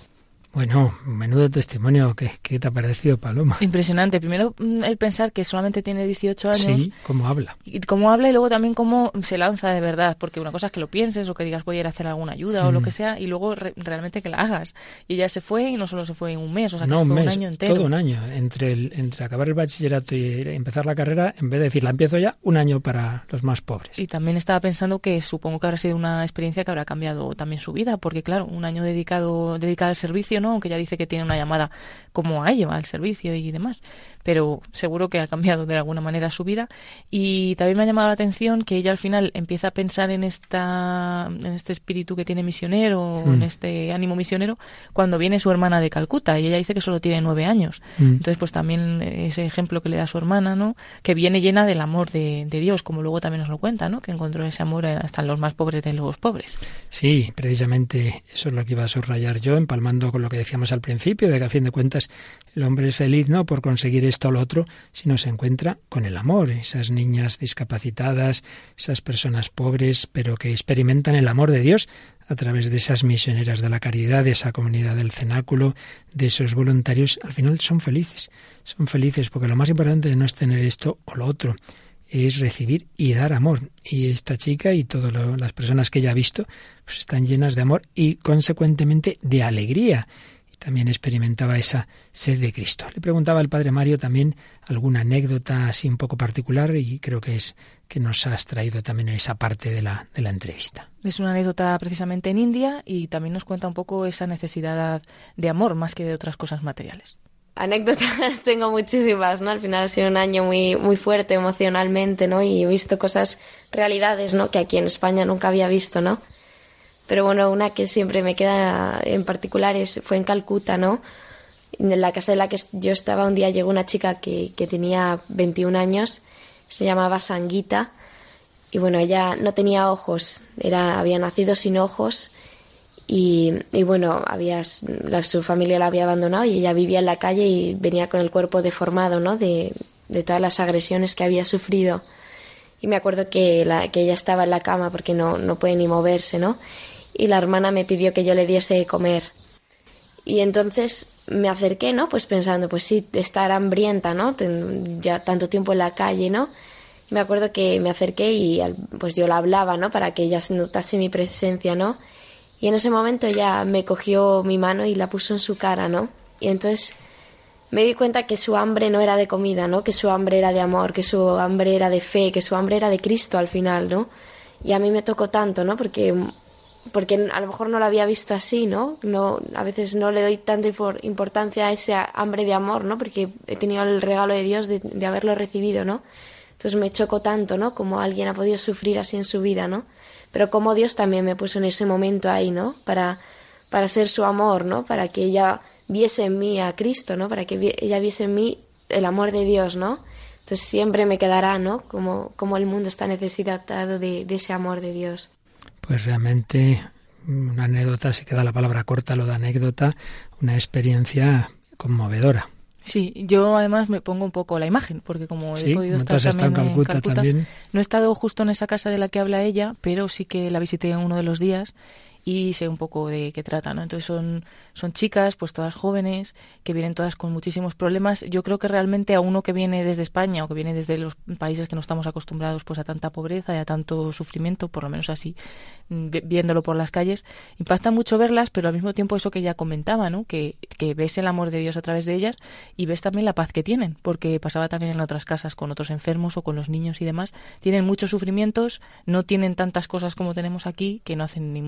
Bueno, menudo testimonio. ¿Qué, ¿Qué, te ha parecido, Paloma? Impresionante. Primero, mm, el pensar que solamente tiene 18 años. Sí, cómo habla. Y cómo habla y luego también cómo se lanza de verdad. Porque una cosa es que lo pienses o que digas voy a ir a hacer alguna ayuda o lo que sea y luego re realmente que la hagas. Y ella se fue y no solo se fue en un mes, o sea, que no, se fue un, mes, un año entero. Todo un año. Entre, el, entre acabar el bachillerato y empezar la carrera, en vez de decir la empiezo ya, un año para los más pobres. Y también estaba pensando que supongo que habrá sido una experiencia que habrá cambiado también su vida. Porque claro, un año dedicado, dedicado al servicio, ¿no? Aunque ya dice que tiene una llamada como a ella, al servicio y demás pero seguro que ha cambiado de alguna manera su vida. Y también me ha llamado la atención que ella al final empieza a pensar en esta en este espíritu que tiene misionero, Hmm. en este ánimo misionero, cuando viene su hermana de Calcuta y ella dice que solo tiene nueve años. Mm. Entonces, pues también ese ejemplo que le da su hermana, ¿no? Que viene llena del amor de, de Dios, como luego también nos lo cuenta, ¿no? Que encontró ese amor hasta en los más pobres de los pobres. Sí, precisamente eso es lo que iba a subrayar yo, empalmando con lo que decíamos al principio, de que a fin de cuentas el hombre es feliz no por conseguir esto o lo otro, sino se encuentra con el amor. Esas niñas discapacitadas, esas personas pobres, pero que experimentan el amor de Dios a través de esas misioneras de la caridad, de esa comunidad del cenáculo, de esos voluntarios, al final son felices. Son felices porque lo más importante no es tener esto o lo otro, es recibir y dar amor. Y esta chica y todas las personas que ella ha visto, pues están llenas de amor y consecuentemente de alegría. También experimentaba esa sed de Cristo. Le preguntaba al padre Mario también alguna anécdota así un poco particular y creo que es que nos has traído también en esa parte de la, de la entrevista. Es una anécdota precisamente en India y también nos cuenta un poco esa necesidad de amor más que de otras cosas materiales. Anécdotas tengo muchísimas, ¿no? Al final ha sido un año muy, muy fuerte emocionalmente, ¿no? Y he visto cosas, realidades, ¿no? Que aquí en España nunca había visto, ¿no? Pero bueno, una que siempre me queda en particular es, fue en Calcuta, ¿no? En la casa en la que yo estaba un día llegó una chica que, que tenía 21 años, se llamaba Sanguita, y bueno, ella no tenía ojos, era, había nacido sin ojos, y, y, bueno, había, la, su familia la había abandonado y ella vivía en la calle y venía con el cuerpo deformado, ¿no? De, de todas las agresiones que había sufrido. Y me acuerdo que, la, que ella estaba en la cama porque no, no puede ni moverse, ¿no? Y la hermana me pidió que yo le diese de comer. Y entonces me acerqué, ¿no? Pues pensando, pues sí, estar hambrienta, ¿no? Ya tanto tiempo en la calle, ¿no? Me acuerdo que me acerqué y pues yo la hablaba, ¿no? Para que ella notase mi presencia, ¿no? Y en ese momento ella me cogió mi mano y la puso en su cara, ¿no? Y entonces me di cuenta que su hambre no era de comida, ¿no? Que su hambre era de amor, que su hambre era de fe, que su hambre era de Cristo al final, ¿no? Y a mí me tocó tanto, ¿no? Porque porque a lo mejor no lo había visto así, ¿no? no a veces no le doy tanta importancia a ese hambre de amor, ¿no? Porque he tenido el regalo de Dios de, de, haberlo recibido, ¿no? Entonces me chocó tanto, ¿no? Como alguien ha podido sufrir así en su vida, ¿no? Pero como Dios también me puso en ese momento ahí, ¿no? Para, para ser su amor, ¿no? Para que ella viese en mí a Cristo, ¿no? Para que ella viese en mí el amor de Dios, ¿no? Entonces siempre me quedará, ¿no? Como, como el mundo está necesitado de, de ese amor de Dios. Pues realmente una anécdota, se queda la palabra corta, lo de anécdota, una experiencia conmovedora. Sí, yo además me pongo un poco la imagen, porque como he podido estar también en Calcuta, también. no he estado justo en esa casa de la que habla ella, pero sí que la visité uno de los días y sé un poco de qué trata, ¿no? Entonces son, son chicas, pues todas jóvenes, que vienen todas con muchísimos problemas. Yo creo que realmente a uno que viene desde España o que viene desde los países que no estamos acostumbrados pues a tanta pobreza y a tanto sufrimiento, por lo menos así, mm, viéndolo por las calles, impacta mucho verlas, pero al mismo tiempo eso que ya comentaba, ¿no? Que, que ves el amor de Dios a través de ellas y ves también la paz que tienen, porque pasaba también en otras casas con otros enfermos o con los niños y demás. Tienen muchos sufrimientos, no tienen tantas cosas como tenemos aquí, que no hacen ni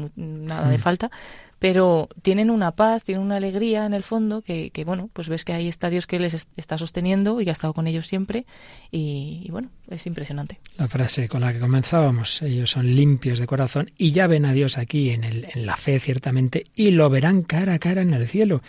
nada de falta, pero tienen una paz, tienen una alegría en el fondo que, que, bueno, pues ves que hay estadios que les está sosteniendo y que ha estado con ellos siempre y, bueno, es impresionante. La frase con la que comenzábamos, ellos son limpios de corazón y ya ven a Dios aquí en, el, en la fe ciertamente y lo verán cara a cara en el cielo.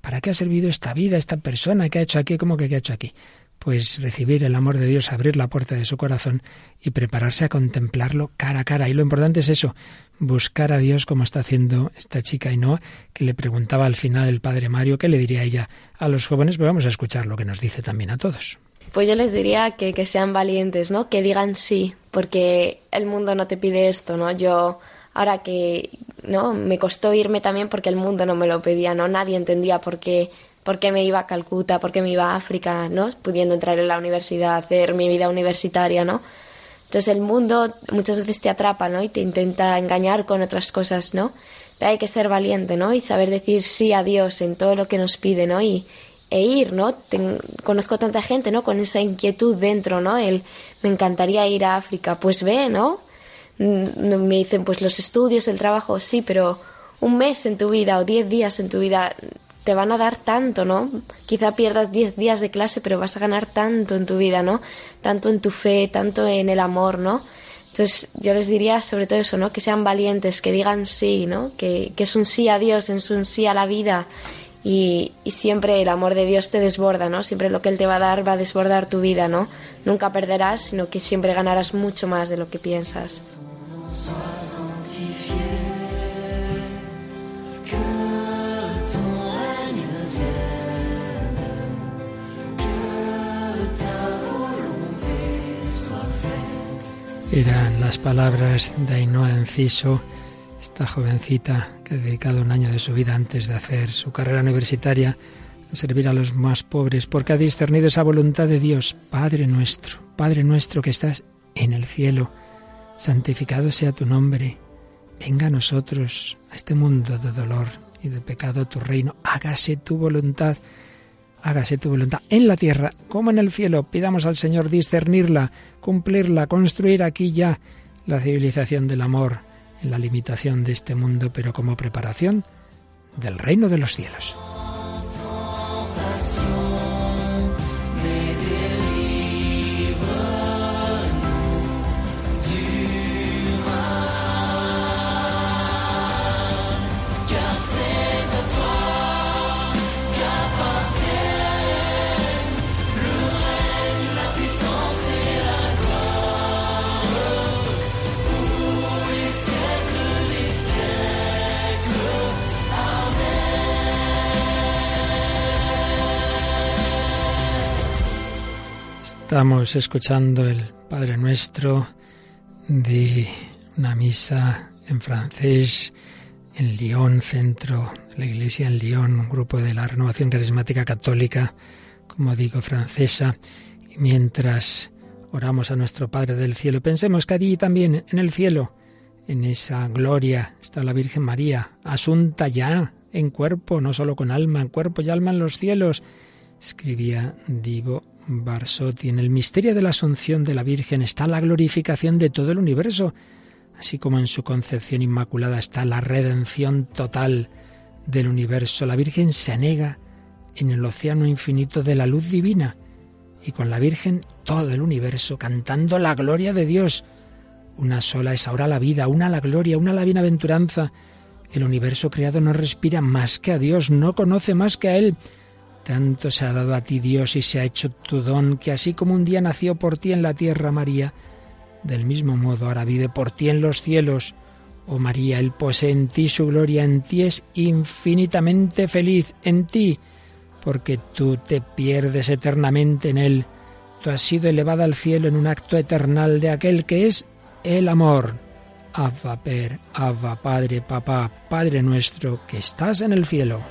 ¿Para qué ha servido esta vida, esta persona? que ha hecho aquí? ¿Cómo que qué ha hecho aquí? pues recibir el amor de Dios, abrir la puerta de su corazón y prepararse a contemplarlo cara a cara. Y lo importante es eso, buscar a Dios como está haciendo esta chica y no que le preguntaba al final el padre Mario qué le diría ella a los jóvenes, pero vamos a escuchar lo que nos dice también a todos. Pues yo les diría que, que sean valientes, ¿no? Que digan sí, porque el mundo no te pide esto, ¿no? Yo ahora que no me costó irme también porque el mundo no me lo pedía, ¿no? Nadie entendía por qué por qué me iba a Calcuta, por qué me iba a África, ¿no? Pudiendo entrar en la universidad, hacer mi vida universitaria, ¿no? Entonces el mundo muchas veces te atrapa, ¿no? Y te intenta engañar con otras cosas, ¿no? Pero hay que ser valiente, ¿no? Y saber decir sí a Dios en todo lo que nos pide, ¿no? Y, e ir, ¿no? conozco tanta gente, ¿no? Con esa inquietud dentro, ¿no? El, me encantaría ir a África, pues ve, ¿no? Mm, me dicen, pues los estudios, el trabajo, sí, pero un mes en tu vida o diez días en tu vida te van a dar tanto, ¿no? Quizá pierdas 10 días de clase, pero vas a ganar tanto en tu vida, ¿no? Tanto en tu fe, tanto en el amor, ¿no? Entonces yo les diría sobre todo eso, ¿no? Que sean valientes, que digan sí, ¿no? Que, es un sí a Dios, es un sí a la vida y, y, siempre el amor de Dios te desborda, ¿no? Siempre lo que Él te va a dar va a desbordar tu vida, ¿no? Nunca perderás, sino que siempre ganarás mucho más de lo que piensas. Eran las palabras de Ainhoa Enciso, esta jovencita que ha dedicado un año de su vida antes de hacer su carrera universitaria a servir a los más pobres, porque ha discernido esa voluntad de Dios, Padre nuestro, Padre nuestro que estás en el cielo, santificado sea tu nombre, venga a nosotros, a este mundo de dolor y de pecado, tu reino, hágase tu voluntad hágase tu voluntad en la tierra como en el cielo. Pidamos al Señor discernirla, cumplirla, construir aquí ya la civilización del amor en la limitación de este mundo, pero como preparación del reino de los cielos. Estamos escuchando el Padre Nuestro de una misa en francés en Lyon, centro de la iglesia en Lyon, un grupo de la Renovación Carismática Católica, como digo, francesa. Y mientras oramos a nuestro Padre del Cielo, pensemos que allí también, en el cielo, En esa gloria está la Virgen María, asunta ya en cuerpo, no solo con alma, en cuerpo y alma en los cielos, escribía Divo Barsotti. En el misterio de la Asunción de la Virgen está la glorificación de todo el universo, así como en su concepción inmaculada está la redención total del universo. La Virgen se anega en el océano infinito de la luz divina y con la Virgen todo el universo cantando la gloria de Dios. Una sola es ahora la vida, una la gloria, una la bienaventuranza. El universo creado no respira más que a Dios, no conoce más que a Él. Tanto se ha dado a ti Dios y se ha hecho tu don, que así como un día nació por ti en la tierra María, del mismo modo ahora vive por ti en los cielos. Oh María, Él posee en ti su gloria, en ti es infinitamente feliz, en ti, porque tú te pierdes eternamente en Él. Tú has sido elevada al cielo en un acto eternal de aquel que es el amor. Abba Per, Abba Padre, Papá, Padre nuestro, que estás en el cielo.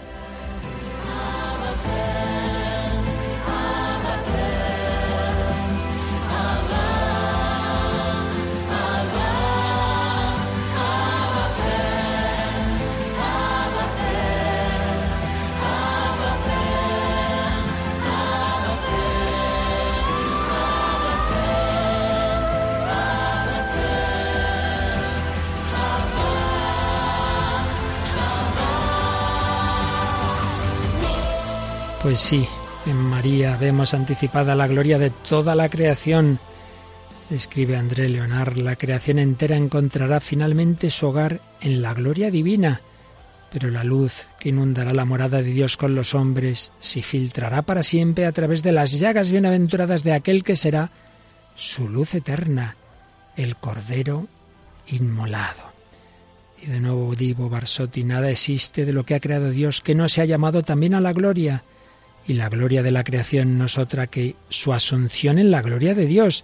Sí, en María vemos anticipada la gloria de toda la creación. Escribe André Leonard, la creación entera encontrará finalmente su hogar en la gloria divina, pero la luz que inundará la morada de Dios con los hombres se filtrará para siempre a través de las llagas bienaventuradas de aquel que será su luz eterna, el Cordero inmolado. Y de nuevo digo, Barsotti, nada existe de lo que ha creado Dios que no se ha llamado también a la gloria y la gloria de la creación no es otra que su asunción en la gloria de Dios.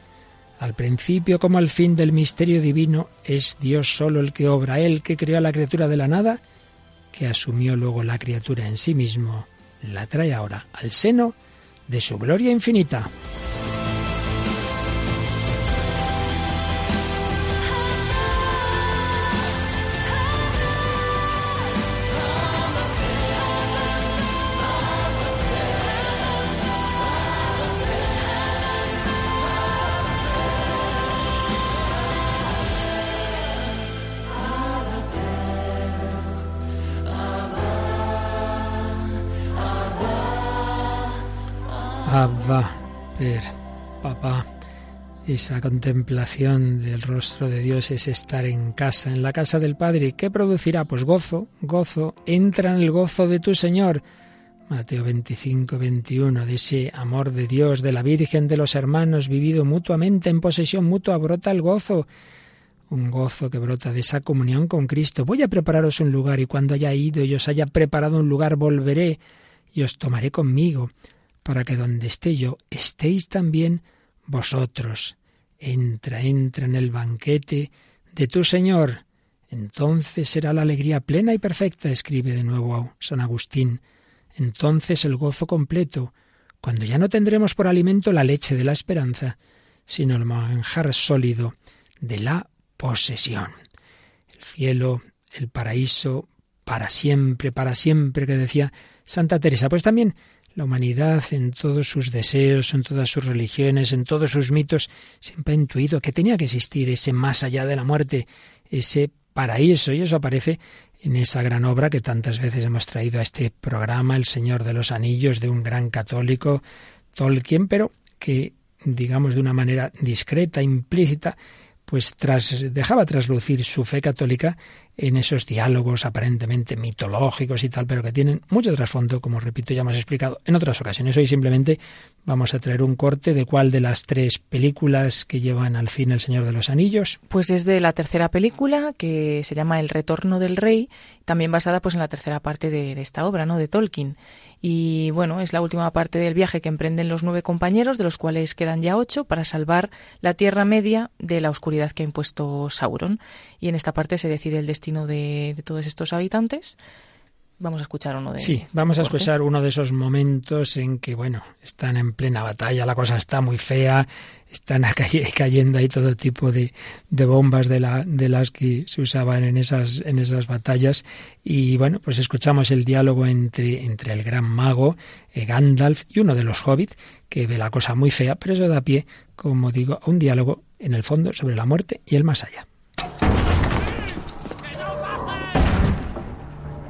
Al principio como al fin del misterio divino es Dios solo el que obra, Él que creó a la criatura de la nada, que asumió luego la criatura en sí mismo, la trae ahora al seno de su gloria infinita. Abba, ver, papá. Esa contemplación del rostro de Dios es estar en casa, en la casa del Padre. ¿Qué producirá? Pues gozo, gozo. Entra en el gozo de tu Señor. Mateo 25, 21, de ese amor de Dios, de la Virgen, de los hermanos, vivido mutuamente en posesión mutua, brota el gozo. Un gozo que brota de esa comunión con Cristo. Voy a prepararos un lugar y cuando haya ido y os haya preparado un lugar, volveré y os tomaré conmigo para que donde esté yo estéis también vosotros. Entra, entra en el banquete de tu Señor. Entonces será la alegría plena y perfecta, escribe de nuevo San Agustín. Entonces el gozo completo, cuando ya no tendremos por alimento la leche de la esperanza, sino el manjar sólido de la posesión. El cielo, el paraíso, para siempre, para siempre, que decía Santa Teresa. Pues también la humanidad en todos sus deseos, en todas sus religiones, en todos sus mitos, siempre ha intuido que tenía que existir ese más allá de la muerte, ese paraíso, y eso aparece en esa gran obra que tantas veces hemos traído a este programa, El Señor de los Anillos, de un gran católico, Tolkien, pero que, digamos, de una manera discreta, implícita, pues dejaba traslucir su fe católica en esos diálogos aparentemente mitológicos y tal, pero que tienen mucho trasfondo, como repito, ya hemos explicado en otras ocasiones. Hoy simplemente vamos a traer un corte de cuál de las tres películas que llevan al fin El Señor de los Anillos. Pues es de la tercera película, que se llama El Retorno del Rey, también basada pues en la tercera parte de, esta obra, ¿no? de Tolkien. Y bueno, es la última parte del viaje que emprenden los nueve compañeros, de los cuales quedan ya ocho, para salvar la Tierra Media de la oscuridad que ha impuesto Sauron. Y en esta parte se decide el destino de, de todos estos habitantes. vamos a escuchar uno de Sí, vamos a escuchar uno de esos momentos en que, bueno, están en plena batalla, la cosa está muy fea, están cayendo ahí todo tipo de, de bombas de, la, de las que se usaban en esas, en esas batallas. Y bueno, pues escuchamos el diálogo entre, entre el gran mago eh, Gandalf y uno de los hobbits, que ve la cosa muy fea, pero eso da pie, como digo, a un diálogo en el fondo sobre la muerte y el más allá.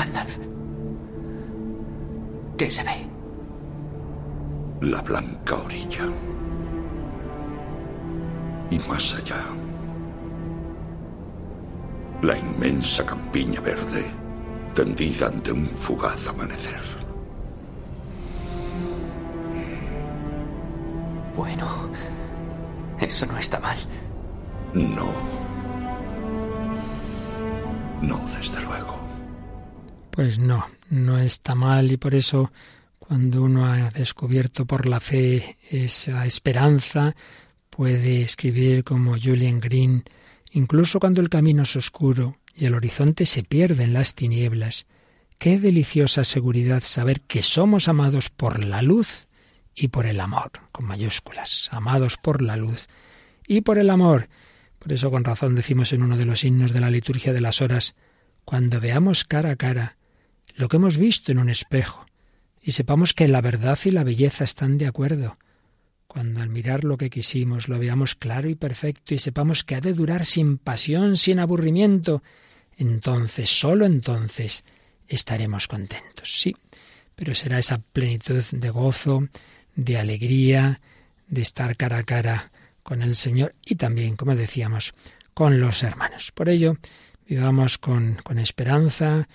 Gandalf. ¿Qué se ve? La blanca orilla. Y más allá. La inmensa campiña verde tendida ante un fugaz amanecer. Bueno, eso no está mal. No. No, desde luego. Pues no, no está mal y por eso cuando uno ha descubierto por la fe esa esperanza, puede escribir como Julian Green, incluso cuando el camino es oscuro y el horizonte se pierde en las tinieblas. Qué deliciosa seguridad saber que somos amados por la luz y por el amor, con mayúsculas, amados por la luz y por el amor. Por eso con razón decimos en uno de los himnos de la liturgia de las horas, cuando veamos cara a cara lo que hemos visto en un espejo, y sepamos que la verdad y la belleza están de acuerdo. Cuando al mirar lo que quisimos lo veamos claro y perfecto y sepamos que ha de durar sin pasión, sin aburrimiento, entonces, sólo entonces, estaremos contentos. Sí, pero será esa plenitud de gozo, de alegría, de estar cara a cara con el Señor y también, como decíamos, con los hermanos. Por ello, vivamos con, con esperanza,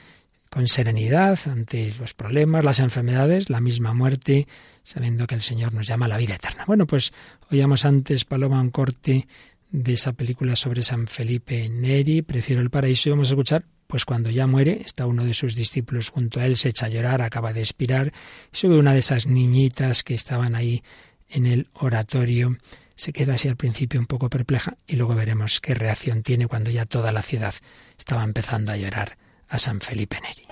con serenidad ante los problemas, las enfermedades, la misma muerte, sabiendo que el Señor nos llama a la vida eterna. Bueno, pues oíamos antes, Paloma, un corte de esa película sobre San Felipe Neri, Prefiero el paraíso, y vamos a escuchar, pues cuando ya muere, está uno de sus discípulos junto a él, se echa a llorar, acaba de expirar, sube una de esas niñitas que estaban ahí en el oratorio, se queda así al principio un poco perpleja y luego veremos qué reacción tiene cuando ya toda la ciudad estaba empezando a llorar a San Felipe Neri.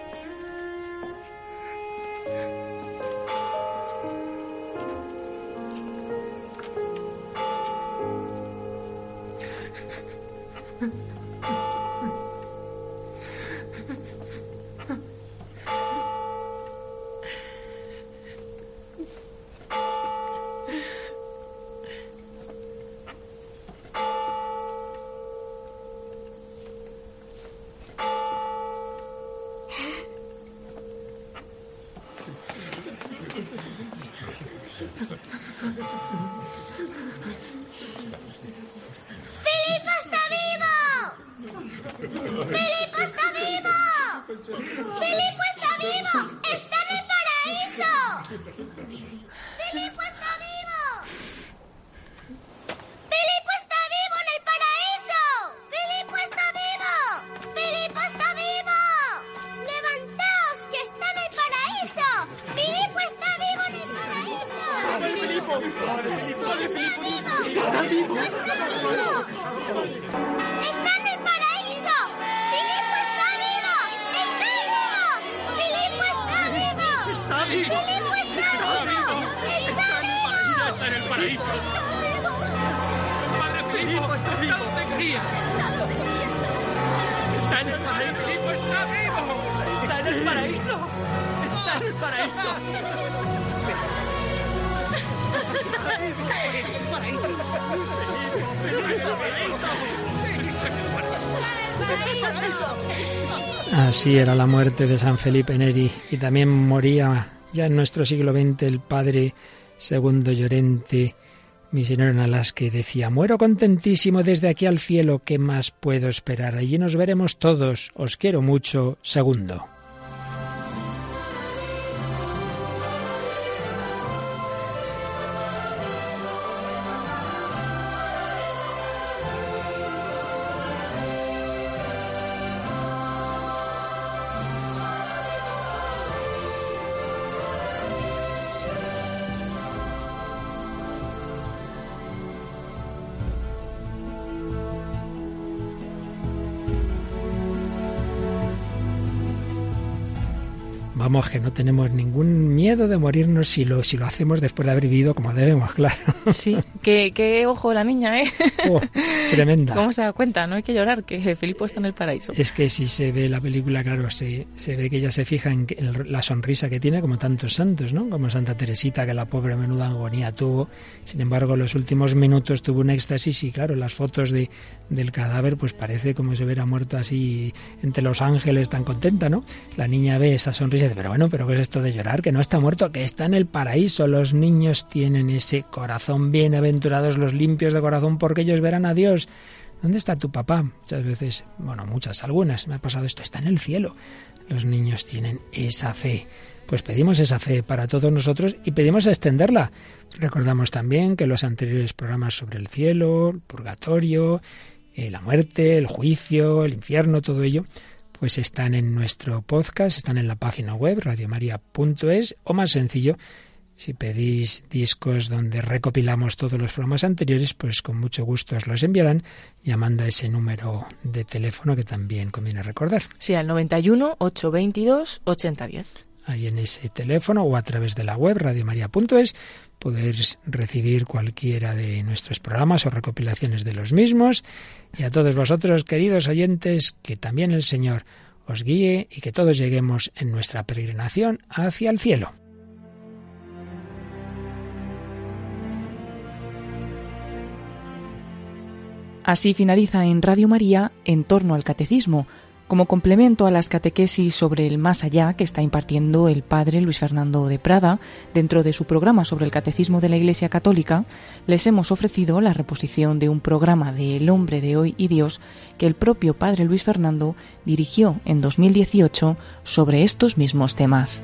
Así era la muerte de San Felipe Neri y también moría ya en nuestro siglo XX el padre segundo Llorente, misionero en Alas, que decía, muero contentísimo desde aquí al cielo, ¿qué más puedo esperar? Allí nos veremos todos, os quiero mucho, segundo. Que no tenemos ningún miedo de morirnos si lo, si lo hacemos después de haber vivido como debemos, claro. Sí, que, ojo la niña, ¿eh? Oh, tremenda. ¿Cómo se da cuenta? No hay que llorar, que Felipe está en el paraíso. Es que si se ve la película, claro, se, se ve que ella se fija en, la sonrisa que tiene, como tantos santos, ¿no? Como Santa Teresita, que la pobre menuda agonía tuvo. Sin embargo, los últimos minutos tuvo un éxtasis y, claro, las fotos de, del cadáver, pues parece como si hubiera muerto así entre los ángeles, tan contenta, ¿no? La niña ve esa sonrisa y dice, pero bueno, pero ¿qué es esto de llorar? Que no está muerto, que está en el paraíso. Los niños tienen ese corazón, bienaventurados los limpios de corazón, porque ellos verán a Dios. ¿Dónde está tu papá? Muchas veces, bueno, muchas, algunas, me ha pasado esto, está en el cielo. Los niños tienen esa fe. Pues pedimos esa fe para todos nosotros y pedimos extenderla. Recordamos también que los anteriores programas sobre el cielo, el purgatorio, eh, la muerte, el juicio, el infierno, todo ello, pues están en nuestro podcast, están en la página web radiomaria.es o más sencillo, si pedís discos donde recopilamos todos los programas anteriores, pues con mucho gusto os los enviarán llamando a ese número de teléfono que también conviene recordar. Sí, al 91 822 8010. Ahí en ese teléfono o a través de la web radiomaria.es podéis recibir cualquiera de nuestros programas o recopilaciones de los mismos. Y a todos vosotros, queridos oyentes, que también el Señor os guíe y que todos lleguemos en nuestra peregrinación hacia el cielo. Así finaliza en Radio María en torno al catecismo, como complemento a las catequesis sobre el más allá que está impartiendo el padre Luis Fernando de Prada dentro de su programa sobre el catecismo de la Iglesia Católica, les hemos ofrecido la reposición de un programa de El hombre de hoy y Dios que el propio padre Luis Fernando dirigió en 2018 sobre estos mismos temas.